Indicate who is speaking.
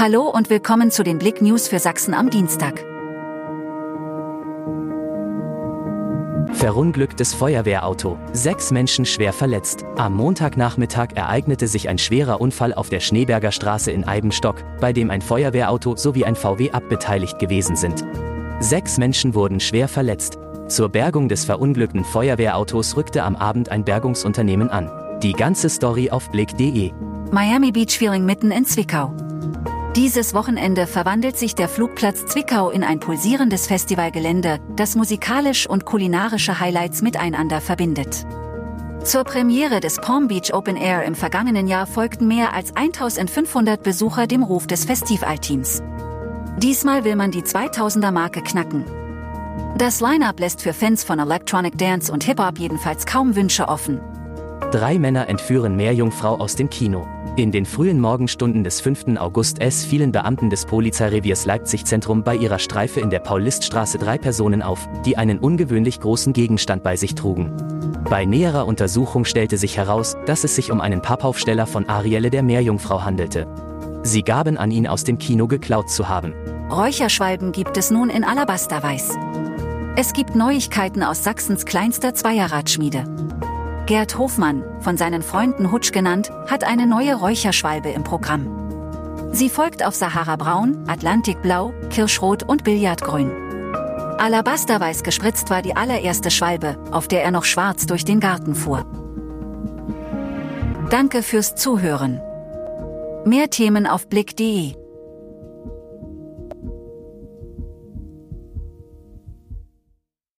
Speaker 1: Hallo und willkommen zu den Blick News für Sachsen am Dienstag.
Speaker 2: Verunglücktes Feuerwehrauto. Sechs Menschen schwer verletzt. Am Montagnachmittag ereignete sich ein schwerer Unfall auf der Schneeberger Straße in Eibenstock, bei dem ein Feuerwehrauto sowie ein VW abbeteiligt gewesen sind. Sechs Menschen wurden schwer verletzt. Zur Bergung des verunglückten Feuerwehrautos rückte am Abend ein Bergungsunternehmen an. Die ganze Story auf blick.de.
Speaker 1: Miami Beach Feeling mitten in Zwickau. Dieses Wochenende verwandelt sich der Flugplatz Zwickau in ein pulsierendes Festivalgelände, das musikalisch und kulinarische Highlights miteinander verbindet. Zur Premiere des Palm Beach Open Air im vergangenen Jahr folgten mehr als 1500 Besucher dem Ruf des Festivalteams. Diesmal will man die 2000er Marke knacken. Das Line-up lässt für Fans von Electronic Dance und Hip-Hop jedenfalls kaum Wünsche offen.
Speaker 2: Drei Männer entführen Meerjungfrau aus dem Kino. In den frühen Morgenstunden des 5. August S fielen Beamten des Polizeireviers Leipzig-Zentrum bei ihrer Streife in der Pauliststraße drei Personen auf, die einen ungewöhnlich großen Gegenstand bei sich trugen. Bei näherer Untersuchung stellte sich heraus, dass es sich um einen Pappaufsteller von Arielle der Meerjungfrau handelte. Sie gaben an ihn aus dem Kino geklaut zu haben.
Speaker 1: Räucherschwalben gibt es nun in Alabasterweiß. Es gibt Neuigkeiten aus Sachsens kleinster Zweierradschmiede. Gerd Hofmann, von seinen Freunden Hutsch genannt, hat eine neue Räucherschwalbe im Programm. Sie folgt auf Sahara Braun, Atlantikblau, Kirschrot und Billardgrün. Alabasterweiß gespritzt war die allererste Schwalbe, auf der er noch schwarz durch den Garten fuhr. Danke fürs Zuhören. Mehr Themen auf blick.de